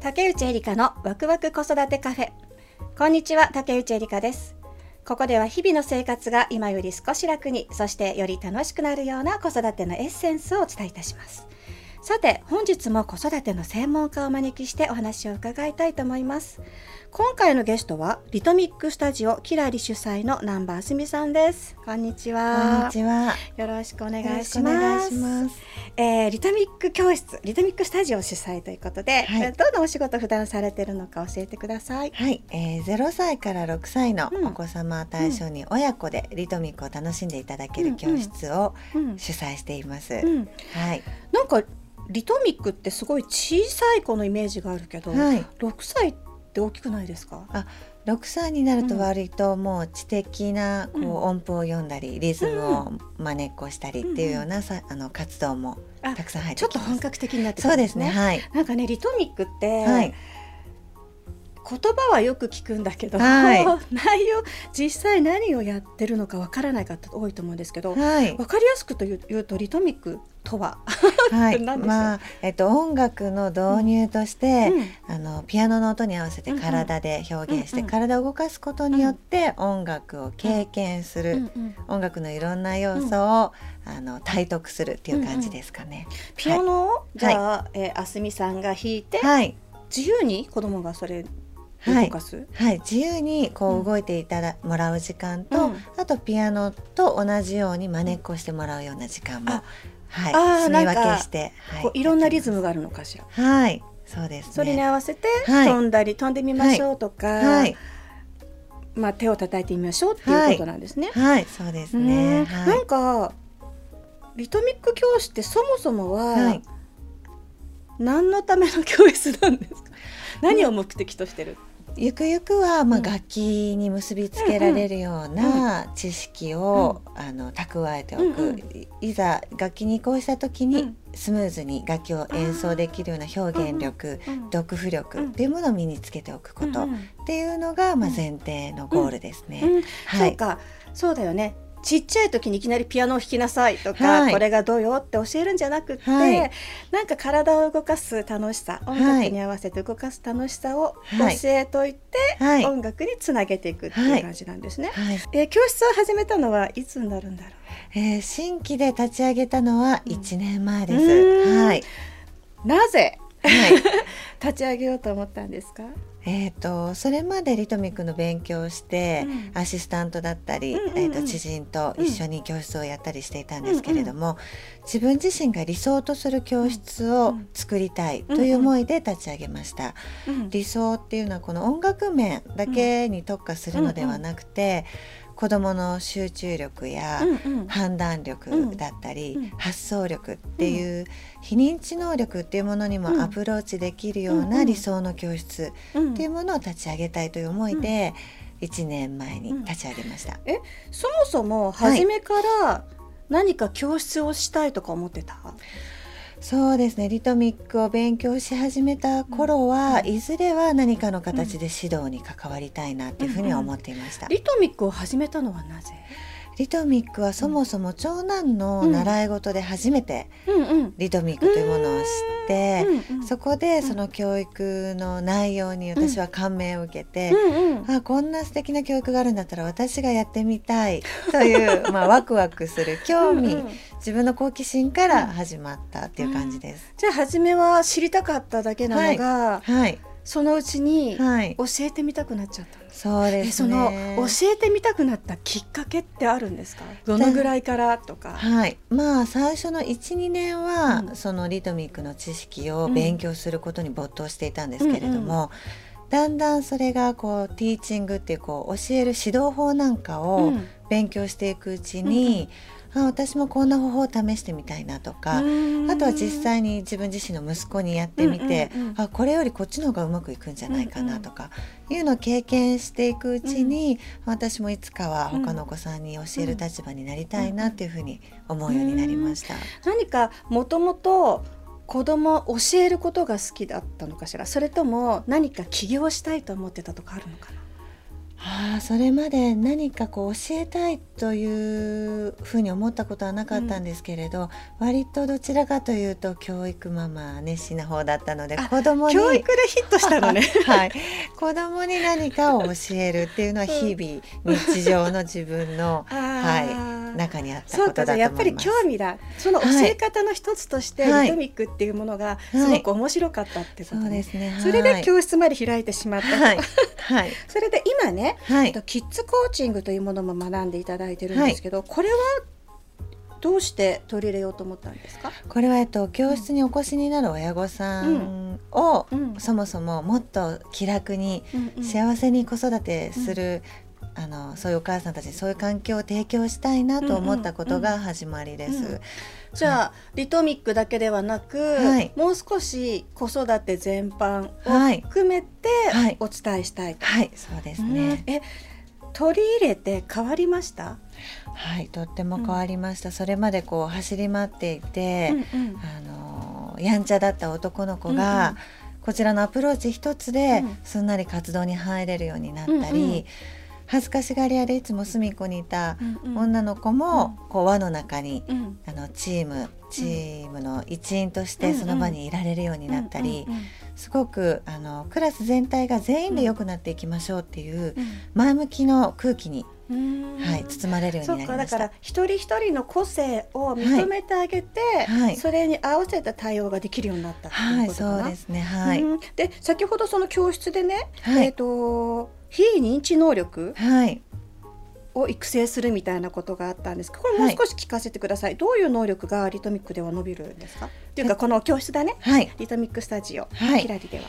竹内エリカのワクワク子育てカフェ。こんにちは竹内エリカです。ここでは日々の生活が今より少し楽にそしてより楽しくなるような子育てのエッセンスをお伝えいたします。さて本日も子育ての専門家をお招きしてお話を伺いたいと思います。今回のゲストはリトミックスタジオキラリ主催の南波あすみさんです。こんにちこんはにちは。よろしくお願いします。いし。えーリトミック教室リトミックスタジオ主催ということで、はい。えーどんなお仕事普段されてるのか教えてください。はい、えー、0歳から6歳のうん。お子様を対象に親子でリトミックを楽しんでいただける教室をうん。主催しています。うん、はい、なんかリトミックってすごい小さい子のイメージがあるけど、はい、6歳って大きくないですか？6歳になるとうん割ともう知的なこううん音符を読んだりリズムを真似っこしたりっていうようなさあの活動もあたくさん入ってちょっと。本格的になってそうですね。。はい、なんかねリトミックって、はい、言葉はよく聞くんだけど、はい。内容実際何をやってるのかわからない方多いと思うんですけど、はい。わ、かりやすくと言うとリトミックとは、はい、まあえっと音楽の導入として、うん。あのピアノの音に合わせて体で表現して、うんうん。体を動かすことによって音楽を経験する、うんうん音楽のいろんな要素を、あの体得するっていう感じですかね。ピアノを、じゃあ、えーあすみさんが弾いて、はい、自由に子供がそれはい動かす、はい、自由にこうんう動いていただ、もらう時間と、うんあとピアノと同じように真似っこしてもらうような時間も、あはい、住み分けして、はい、こういろんなリズム。ムがあるのかしら？はい、そうですね。それに合わせてはい飛んだり飛んでみましょうとか、はい、まあ手を叩いてみましょうっていうことなんですね。はい、そうですうね。んはいなんかリトミック教室ってそもそもは、はい何のための教室なんですか？何を目的としてる？ゆくゆくは、まあ、うん。楽器に結びつけられるような知識を、あの蓄えておく、いいざ楽器に移行した時にうん。スムーズに楽器を演奏できるような表現力、うん読譜力うんっていうものを身につけておくことっていうのが、まあ、うん前提のゴールですね。うん。はい、そうか。そうだよねちっちゃい時にいきなりピアノを弾きなさいとか、はい。これがどうよって教えるんじゃなくって、はい。なんか体を動かす楽しさ音楽に合わせて動かす楽しさをはい。教えといて、はい。音楽につなげていくっていう感じなんですね。はい。えー教室を始めたのはいつになるんだろえー新規で立ち上げたのは1年前です。うん。はい、うなぜ？はい。立ち上げようと思ったんですか、えー、とそれまでリトミックの勉強をして、うん。アシスタントだったり、うんうんうん。えー、と知人と一緒に教室をやったりしていたんですけれども、自分自身が理想とする教室を作りたいという思いで立ち上げました。うん。理想っていうのはこの音楽面だけに特化するのではなくて、子どもの集中力や、判断力だったり、うん。発想力っていう非認知能力っていうものにうん。もアプローチできるようなん理想の教室うん。っていうものを立ち上げたいという思いで1年前に立ち上げました。そもそも初めから何か教室をしたいとか思ってた、そうですね。リトミックを勉強し始めた頃は、うん。いずれは何かの形で指導に関わりたいなっていうふうには思っていました。リトミックを始めたのはなぜ、リトミックはそもそも長男の習い事で初めてリトミックというものを知って、そこでその教育の内容に私は感銘を受けて、あこんな素敵な教育があるんだったら私がやってみたいという まあワクワクする興味、自分の好奇心から始まったっていう感じです。じゃあ初めは知りたかっただけなのが、はい、そのうちにはい、教えてみたくなっちゃったんですそうですね。の教えてみたくなったきっかけってあるんですか？どのぐらいからとか、はい、まあ最初の12年は、うん。そのリトミックの知識を勉強することに没頭していたんですけれども、だんだんそれがこうティーチングっていうこう教える指導法なんかをうん。勉強していくうちに、あ私もこんな方法を試してみたいなとか、うん。あとは実際に自分自身の息子にやってみて、うんうんうんあこれよりこっちの方がうまくいくんじゃないかなとか、いうのを経験していくうちに、私もいつかは他のお子さんに教える立場になりたいなっていうふうに思うようになりました。何かもともと子供教えることが好きだったのかしら？それとも何か起業したいと思ってたとかあるのかな？ああそれまで何かこう教えたいというふうに思ったことはなかったんですけれど、割とどちらかというと教育ママ熱心な方だったので子供に教育でヒットしたのね。はい。子供に何かを教えるっていうのは日々、日常の自分の はい中にあったことだと思います。やっぱり興味だその教え方の一つとして、はい、リトミックっていうものがすごく面白かったってこと、ね、そうですね、それで教室まで開いてしまったはい、はい、それで今ね、はい、キッズコーチングというものも学んでいただいてるんですけど、これはどうして取り入れようと思ったんですか？これは、えっと、教室にお越しになる親御さんを、うん。うん、そもそももっと気楽に幸せに子育てする、うん、あのそういうお母さんたちにそういう環境を提供したいなと思ったことが始まりです。じゃあ、リトミックだけではなく、はい、もう少し子育て全般を含めてお伝えしたいと。はい、はい、そうですね。え取り入れて変わりました？はいとっても変わりました、うん、それまでこう走り回っていて、うんうん、あのやんちゃだった男の子が、うんうん。こちらのアプローチ一つですんなり活動に入れるようになったり、うんうん、恥ずかしがり屋でいつも隅っこにいた女の子も、こう輪の中に、あのチームチームの一員としてその場にいられるようになったり、すごくあのクラス全体が全員で良くなっていきましょうっていう前向きの空気に、はい、包まれるようになりました。だから一人一人の個性を認めてあげて、はい、それに合わせた対応ができるようになったっていうことかな。はい、そうですね。はい。で先ほどその教室でね、はい、えっ、ー、と非認知能力。はい。を育成するみたいなことがあったんですこれもう少し聞かせてください、はい、どういう能力がリトミックでは伸びるんですか？っていうかこの教室だね、はい、リトミックスタジオ、はい、キラリでは。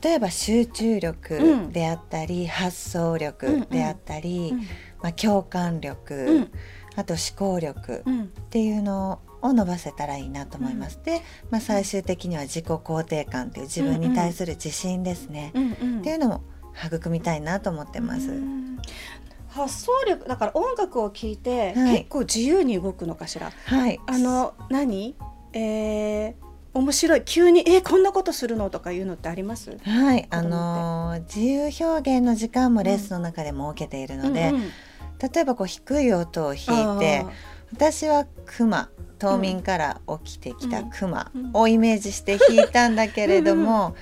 例えば集中力であったり、うん、発想力であったり、うん。うん、まあ、共感力、うん、あと思考力っていうのを伸ばせたらいいなと思います。うん、で、まあ、最終的には自己肯定感っていう自分に対する自信ですね、っていうのも育みたいなと思ってます。発想力だから音楽を聴いて、結構自由に動くのかしら。はい。あの何？えー、面白い。急にえこんなことするのとかいうのってあります？はい。あのー、自由表現の時間もレッスンの中で設けているので、うんうん。うん、例えばこう低い音を弾いて私はクマ冬眠から起きてきたクマをイメージして弾いたんだけれども、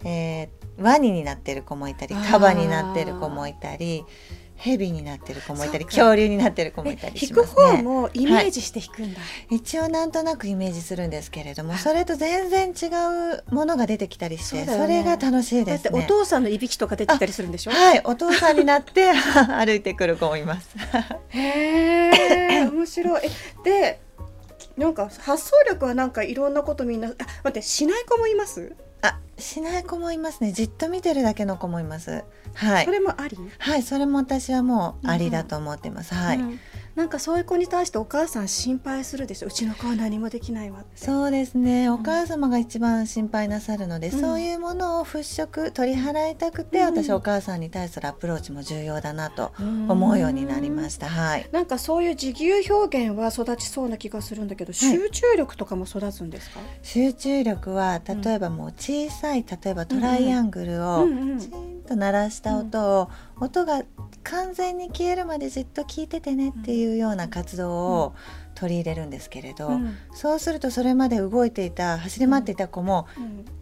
うんうん、えー、ワニになってる子もいたりカバになってる子もいたり。蛇になってる子もいたり恐竜になってる子もいたりしますね。弾く方もイメージして弾くんだ、はい、一応なんとなくイメージするんですけれどもそれと全然違うものが出てきたりしてそ,、れが楽しいです、ね、お父さんのいびきとか出てきたりするんでしょ？はいお父さんになって 歩いてくる子もいます。へえ 面白い。でなんか発想力はなんかいろんなことみんなあ待ってしない子もいます？あしない子もいますね。じっと見てるだけの子もいます。はい。それもあり？はいそれも私はもうありだと思ってます、うん、はい、うんなんかそういう子に対してお母さん心配するでしょ？うちの子は何もできないわそうですね。お母様が一番心配なさるので、うん、そういうものを払拭取り払いたくて、うん、私お母さんに対するアプローチも重要だなと思うようになりました、はい、なんかそういう自由表現は育ちそうな気がするんだけど、集中力とかも育つんですか？集中力は例えばもう小さい例えばトライアングルをチンと鳴らした音を、音が完全に消えるまでじっと聞いててねっていうような活動を取り入れるんですけれど、うん、そうするとそれまで動いていた走り回っていた子も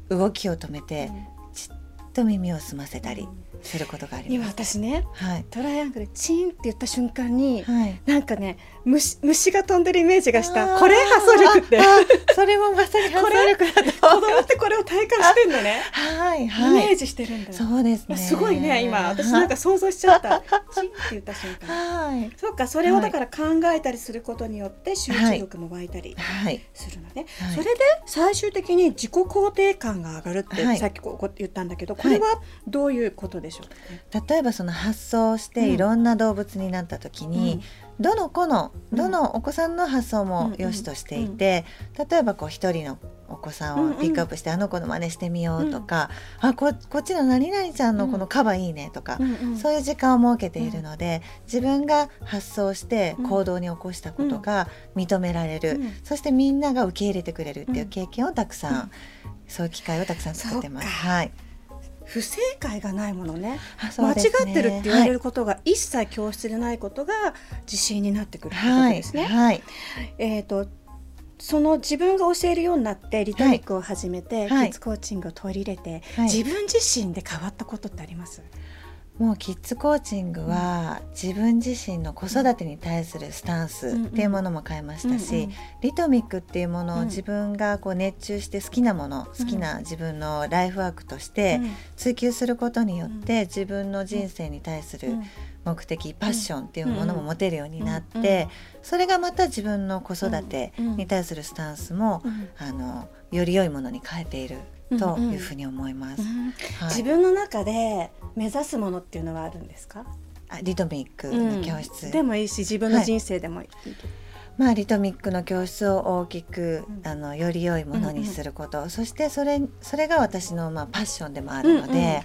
動きを止めてじっと耳を澄ませたり。することがあります。今私ね、はい、トライアングルチンって言った瞬間に、はい、なんかね虫虫が飛んでるイメージがした。これ発想力って。それもまさに発想力だと。子供ってこれを体感してんのね。はい、はい、イメージしてるんだ。そうですね。すごいね今。私なんか想像しちゃった。チンって言った瞬間。はい。そうかそれをだから考えたりすることによって集中力も湧いたりするのね、はい、それで最終的に自己肯定感が上がるってさっきこう言ったんだけどこれはどういうことでしょう、ね、例えばその発想していろんな動物になった時に、どの子のどのお子さんの発想も良しとしていて、例えばこう一人のお子さんをピックアップして、あの子の真似してみようとか、あここっちの何々ちゃんのこのカバいいねとか、そういう時間を設けているので、自分が発想して行動に起こしたことが認められる、そしてみんなが受け入れてくれるっていう経験をたくさん、そういう機会をたくさん作ってます。はい不正解がないものね、ね、間違ってるって言われることが一切教室でないことが自信になってくるってことですね。はい。はい、えっ、ー、とその自分が教えるようになってリトミックを始めて、はい、キッズコーチングを取り入れて、自分自身で変わったことってあります？もうキッズコーチングは自分自身の子育てに対するスタンスっていうものも変えましたし、リトミックっていうものを自分がこう熱中して好きなもの、好きな自分のライフワークとして追求することによって自分の人生に対する目的パッションっていうものも持てるようになってそれがまた自分の子育てに対するスタンスもあのより良いものに変えているというふうに思います、はい、自分の中で目指すものっていうのはあるんですか？あリトミックの教室、うん、でもいいし自分の人生でもいい、はい、まあ、リトミックの教室を大きく、うん、あのより良いものにすること、うんうん、そしてそれそれが私の、まあ、パッションでもあるので、うんうん、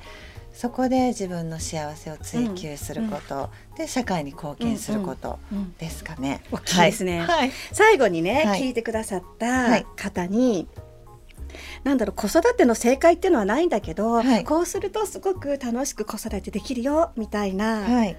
そこで自分の幸せを追求すること、うん、で社会に貢献することですかね。大きいですね、はい、最後にね、はい、聞いてくださった方に、なんだろう子育ての正解っていうのはないんだけど、はい、こうするとすごく楽しく子育てできるよみたいな、はい、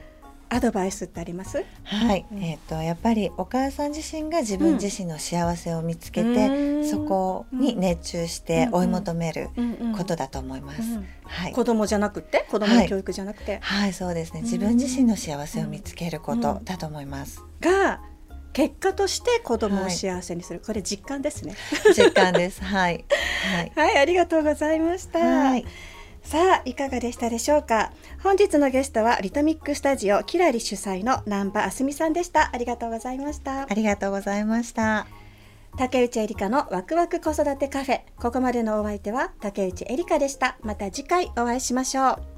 アドバイスってあります？はい、うん、えっ、ー、とやっぱりお母さん自身が自分自身の幸せを見つけて、うん、そこに熱中して追い求めることだと思います。はい、子供じゃなくて？子供の教育じゃなくて、はい、はい、そうですね。自分自身の幸せを見つけることだと思います。が結果として子供を幸せにする、はい、これ実感ですね。実感です。はい、はい、はい、ありがとうございました、はい。さあいかがでしたでしょうか？本日のゲストはリトミックスタジオキラリ主催の南波あすみさんでした。ありがとうございました。ありがとうございました。竹内えりかのワクワク子育てカフェ。ここまでのお相手は竹内えりかでした。また次回お会いしましょう